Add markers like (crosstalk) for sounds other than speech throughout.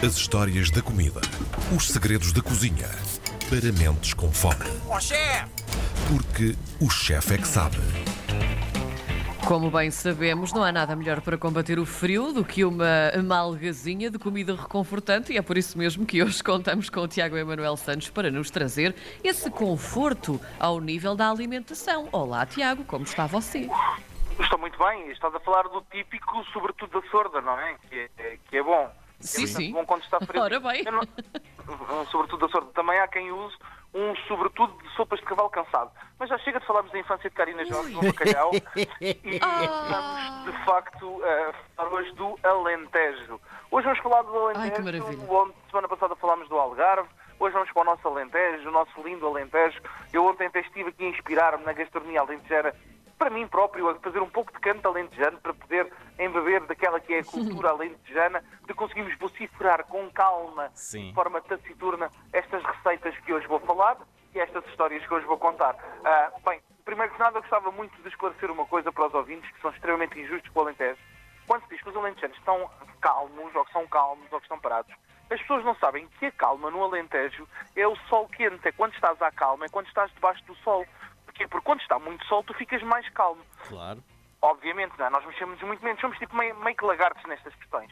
As histórias da comida. Os segredos da cozinha. Para mentes com fome. Ó chefe! Porque o chefe é que sabe. Como bem sabemos, não há nada melhor para combater o frio do que uma malgazinha de comida reconfortante e é por isso mesmo que hoje contamos com o Tiago Emanuel Santos para nos trazer esse conforto ao nível da alimentação. Olá, Tiago, como está você? Estou muito bem, estás a falar do típico, sobretudo da sorda, não é? Que é, que é bom. Sim, sim. quando está frio. Ora bem. Não- um sobretudo da sorda. Também há quem use um sobretudo de sopas de cavalo cansado. Mas já chega de falarmos da infância de Karina Jorge no bacalhau (laughs) e Ah. vamos, de facto, a falar hoje do Alentejo. Hoje vamos falar do Alentejo. Ai, que maravilha. Onde, semana passada falámos do Algarve. Hoje vamos para o nosso Alentejo, o nosso lindo Alentejo. Eu ontem até estive aqui a inspirar-me na gastronomia alentejana para mim próprio, a fazer um pouco de canto alentejano para poder embeber daquela que é a cultura (laughs) alentejana, de conseguirmos vociferar com calma, Sim. de forma taciturna, estas receitas que hoje vou falar e estas histórias que hoje vou contar. Ah, bem, primeiro que nada, eu gostava muito de esclarecer uma coisa para os ouvintes que são extremamente injustos com o Alentejo. Quando se diz que os alentejanos estão calmos, ou que são calmos, ou que estão parados, as pessoas não sabem que a calma no Alentejo é o sol quente, é quando estás à calma, é quando estás debaixo do sol. Porquê? Porque quando está muito sol, tu ficas mais calmo. Claro. Obviamente, não é? nós mexemos muito menos, somos tipo meio, meio que lagartos nestas questões.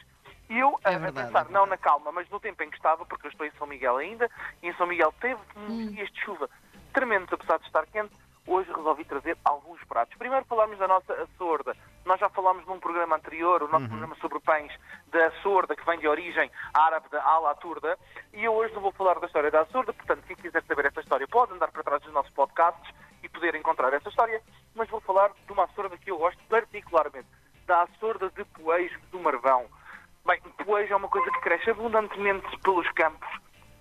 E eu, a- É a verdade, pensar, é não na calma, mas no tempo em que estava, porque eu estou em São Miguel ainda, e em São Miguel teve uns dias de chuva tremendos, apesar de estar quente, hoje resolvi trazer alguns pratos. Primeiro falámos da nossa açorda. Nós já falámos num programa anterior, o nosso programa sobre pães, da açorda, que vem de origem árabe da ala turda, e eu hoje não vou falar da história da açorda, portanto, quem quiser saber essa história pode andar para trás dos nossos podcasts e poder encontrar essa história, mas vou falar de uma açorda que eu gosto particularmente, da açorda de Poeijo do Marvão. Bem, Poeijo é uma coisa que cresce abundantemente pelos campos,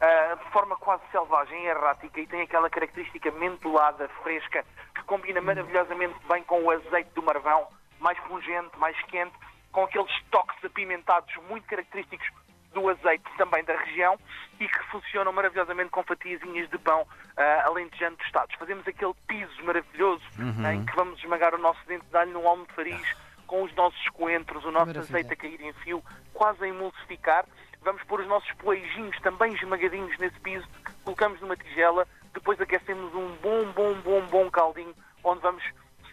ah, de forma quase selvagem e errática, e tem aquela característica mentolada, fresca, que combina maravilhosamente bem com o azeite do Marvão, mais pungente, mais quente, com aqueles toques apimentados muito característicos do azeite também da região e que funcionam maravilhosamente com fatiazinhas de pão ah, alentejano tostados. Fazemos aquele piso maravilhoso em que vamos esmagar o nosso dente de alho num almofariz com os nossos coentros, o nosso Maravilha. azeite a cair em fio, quase a emulsificar. Vamos pôr os nossos poejinhos também esmagadinhos nesse piso, colocamos numa tigela, depois aquecemos um bom, bom, bom, bom caldinho, onde vamos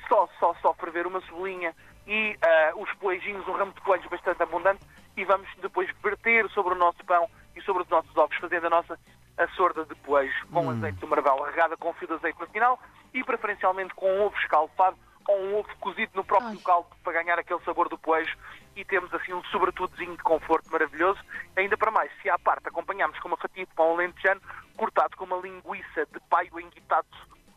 só, só, só ferver uma cebolinha e ah, os poejinhos, um ramo de coelhos bastante abundante, e vamos depois verter sobre o nosso pão e sobre os nossos ovos, fazendo a nossa açorda de poejo com azeite do marvel, regada com fio de azeite no final e preferencialmente com um ovo escalfado ou um ovo cozido no próprio Ai. caldo para ganhar aquele sabor do poejo e temos assim um sobretudozinho de conforto maravilhoso. Ainda para mais, se à parte acompanhamos com uma fatia de pão alentejano cortado com uma linguiça de paio enguitado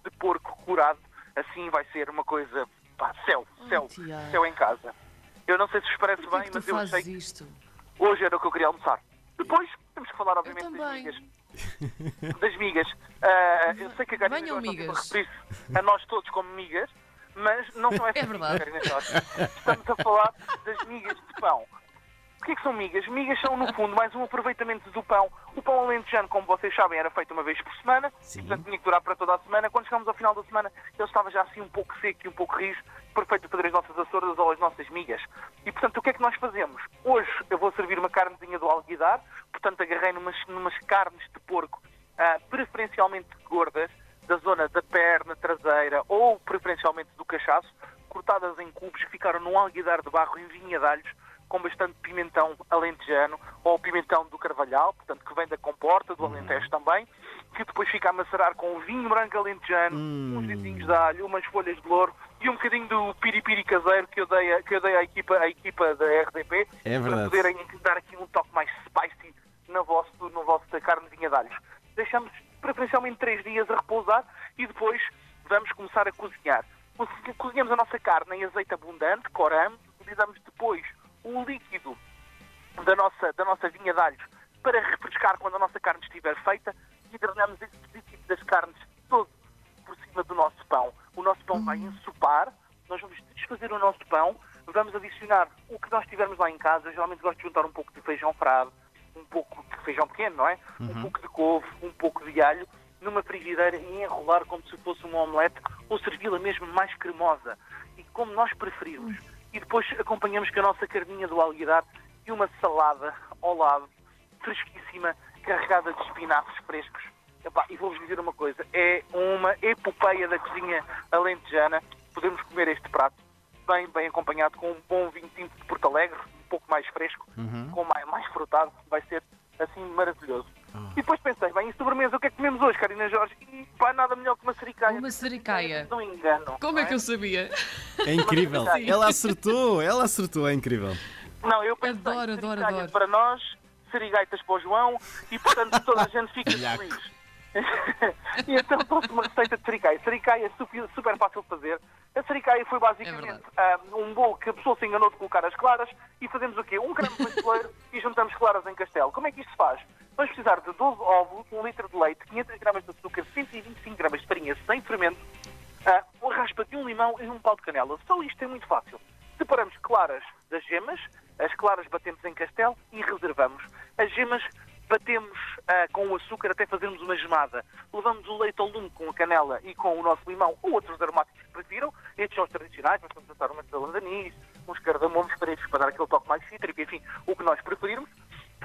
de porco curado, assim vai ser uma coisa, pá, céu, céu, Tiago. céu em casa. Eu não sei se vos parece Porquê bem, mas eu achei que isto? hoje era o que eu queria almoçar. Depois temos que falar, obviamente, das migas. Das migas. Ah, eu sei que a Karina Jorge migas. referir-se a nós todos como migas, mas não são (laughs) essas É migas. Estamos a falar das migas de pão. O que é que são migas? Migas são, no fundo, mais um aproveitamento do pão. O pão alentejano, como vocês sabem, era feito uma vez por semana, Sim. portanto tinha que durar para toda a semana. Quando chegamos ao final da semana, ele estava já assim um pouco seco e um pouco rijo, perfeito para as nossas açordas ou as nossas migas. E, portanto, o que é que nós fazemos? Hoje eu vou servir uma carnezinha do alguidar, portanto agarrei numas, numas carnes de porco, ah, preferencialmente gordas, da zona da perna traseira ou preferencialmente do cachaço, cortadas em cubos que ficaram num alguidar de barro em vinha de alhos, com bastante pimentão alentejano ou pimentão do carvalhal, portanto que vem da comporta, do Alentejo também, que depois fica a macerar com um vinho branco alentejano, uns dentinhos de alho, umas folhas de louro e um bocadinho do piripiri caseiro que eu dei, que eu dei à, equipa, à equipa da RDP É para poderem dar aqui um toque mais spicy na vossa, vosso carnezinha de alhos. Deixamos preferencialmente três dias a repousar e depois vamos começar a cozinhar. Co- Cozinhamos a nossa carne em azeite abundante, coramos, utilizamos depois o líquido da nossa, da nossa vinha de alhos para refrescar quando a nossa carne estiver feita e drenamos esse líquido das carnes todo por cima do nosso pão. O nosso pão vai ensopar, nós vamos desfazer o nosso pão, vamos adicionar o que nós tivermos lá em casa. Eu geralmente gosto de juntar um pouco de feijão frado, um pouco de feijão pequeno, não é? Um pouco de couve, um pouco de alho, numa frigideira e enrolar como se fosse uma omelete ou servi-la mesmo mais cremosa. E como nós preferirmos. E depois acompanhamos com a nossa carninha do alguidar e uma salada ao lado fresquíssima, carregada de espinafres frescos. Epá, e vou-vos dizer uma coisa, é uma epopeia da cozinha alentejana. Podemos comer este prato bem, bem acompanhado com um bom vinho tinto de Porto Alegre, um pouco mais fresco, com mais, mais frutado, vai ser assim maravilhoso. E depois pensei, bem, em sobremesa, o que é que comemos hoje, Karina Jorge? E pá, nada melhor que uma sericaia. Uma sericaia. Não engano. Como é que eu sabia? É incrível. Ela acertou, ela acertou, é incrível. Não, eu pensei, Adoro, adoro, sericaia adoro. para nós, serigaitas para o João e, portanto, toda a gente fica feliz. (laughs) e então trouxe uma receita de sericaia. Sericaia é super, super fácil de fazer. A sericaia foi É basicamente verdade. ah, um bolo que a pessoa se enganou de colocar as claras e fazemos o quê? Um creme pasteleiro e juntamos claras em castelo. Como é que isto se faz? Vamos precisar de 12 ovos, 1 litro de leite, 500 gramas de açúcar, 125 gramas de farinha sem fermento, ah, uma raspa de um limão e um pau de canela. Só isto é muito fácil. Separamos claras das gemas, as claras batemos em castelo e reservamos. As gemas batemos ah, com o açúcar até fazermos uma gemada. Levamos o leite ao lume com a canela e com o nosso limão ou outros aromáticos que prefiram. Estes são os tradicionais, nós vamos usar umas de anis, uns cardamomos frescos para dar aquele toque mais cítrico, enfim, o que nós preferirmos.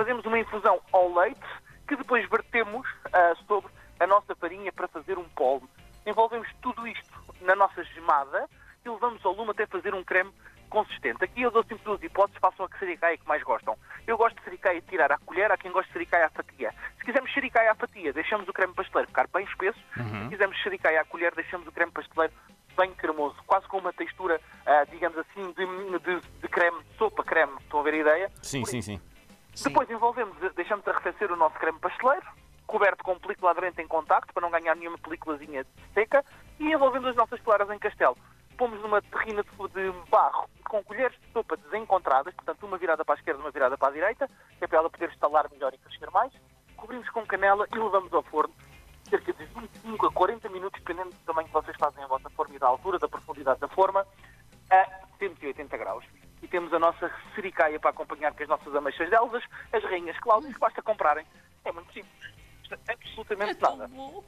Fazemos uma infusão ao leite que depois vertemos ah, sobre a nossa farinha para fazer um polvo. Envolvemos tudo isto na nossa gemada e levamos ao lume até fazer um creme consistente. Aqui eu dou sempre duas hipóteses, façam a que sericaia que mais gostam. Eu gosto de sericaia de tirar à colher, há quem goste de sericaia à fatia. Se quisermos sericaia à fatia, deixamos o creme pasteleiro ficar bem espesso. Se quisermos sericaia à colher, deixamos o creme pasteleiro bem cremoso, quase com uma textura, ah, digamos assim, de, de- de creme, sopa creme. Estão a ver a ideia? Sim, sim, sim. Depois envolvemos, deixamos arrefecer o nosso creme pasteleiro, coberto com película aderente em contacto, para não ganhar nenhuma películazinha seca, e envolvemos as nossas claras em castelo. Pomos numa terrina de de barro com colheres de sopa desencontradas, portanto uma virada para a esquerda, uma virada para a direita, que é para ela poder estalar melhor e crescer mais. Cobrimos com canela e levamos ao forno cerca de 25 a 40 minutos, dependendo do tamanho que vocês fazem a vossa forma e da altura, da profundidade da forma, a 180 graus. Temos a nossa sericaia para acompanhar com as nossas ameixas de elvas, as rainhas Cláudias, que basta comprarem. É muito simples. Custa absolutamente É nada. bom.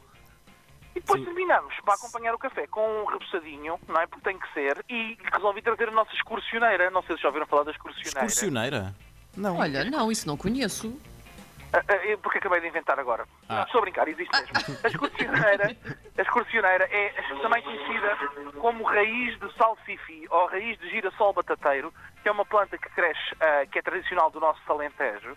E depois Sim. terminamos para acompanhar o café com um repousadinho, não é? Porque tem que ser. E resolvi trazer a nossa excursioneira. Não sei se já ouviram falar da excursioneira. Excursioneira? Não. Olha, não, isso não conheço. Ah, ah, Porque acabei de inventar agora. Ah. Não, estou a brincar, existe mesmo. A excursioneira, a excursioneira é também conhecida como raiz de salsifi ou raiz de girassol batateiro, que é uma planta que cresce, ah, que é tradicional do nosso Alentejo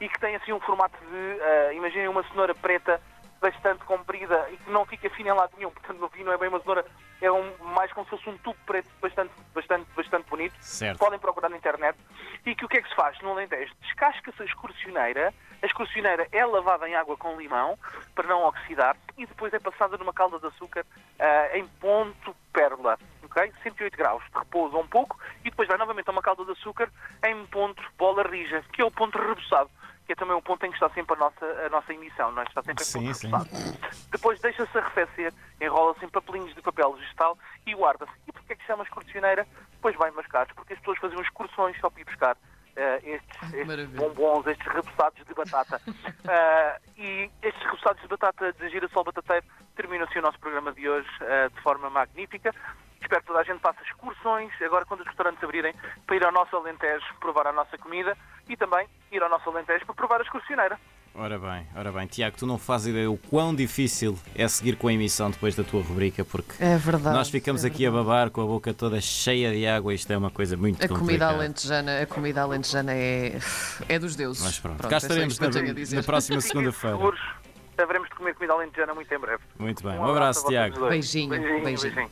e que tem assim um formato de, ah, imaginem uma cenoura preta bastante comprida e que não fica fina em lado nenhum. Portanto, no fim não é bem uma cenoura, é um, mais como se fosse um tubo preto bastante, bastante, bastante bonito Certo. podem procurar na internet, e que o que é que se faz no Alentejo? Descasca-se a excursioneira, a excursioneira é lavada em água com limão, para não oxidar, e depois é passada numa calda de açúcar ah, em ponto pérola, ok? 108 graus, de repouso um pouco, e depois vai novamente a uma calda de açúcar em ponto bola rija, que é o ponto reboçado, que é também o ponto em que está sempre a nossa, a nossa emissão, não é? Está sempre em Sim, sim. Depois deixa-se arrefecer, enrola-se em papelinhos de papel vegetal e guarda-se. E porquê é que se chama excursioneira? Depois vai mascados, porque as pessoas faziam excursões só para ir buscar eh, estes, (laughs) estes bombons, estes repousados de batata. Ah, (laughs) e estes repousados de batata de girassol batateiro terminam-se o nosso programa de hoje ah, de forma magnífica. Espero que toda a gente faça excursões, agora quando os restaurantes abrirem, para ir ao nosso Alentejo provar a nossa comida e também ir ao nosso Alentejo para provar a excursioneira. Ora bem, ora bem. Tiago, tu não fazes ideia o quão difícil é seguir com a emissão depois da tua rubrica, porque É verdade. nós ficamos é aqui a babar com a boca toda cheia de água. Isto é uma coisa muito A comida complicada. alentejana, a comida alentejana é, é dos deuses. Mas pronto, Pronto, cá é estaremos na, na próxima (laughs) segunda-feira. haveremos de comer comida alentejana muito em breve. Muito bem. Um Um abraço, a vocês Tiago. Beijinho, beijinho. beijinho. beijinho.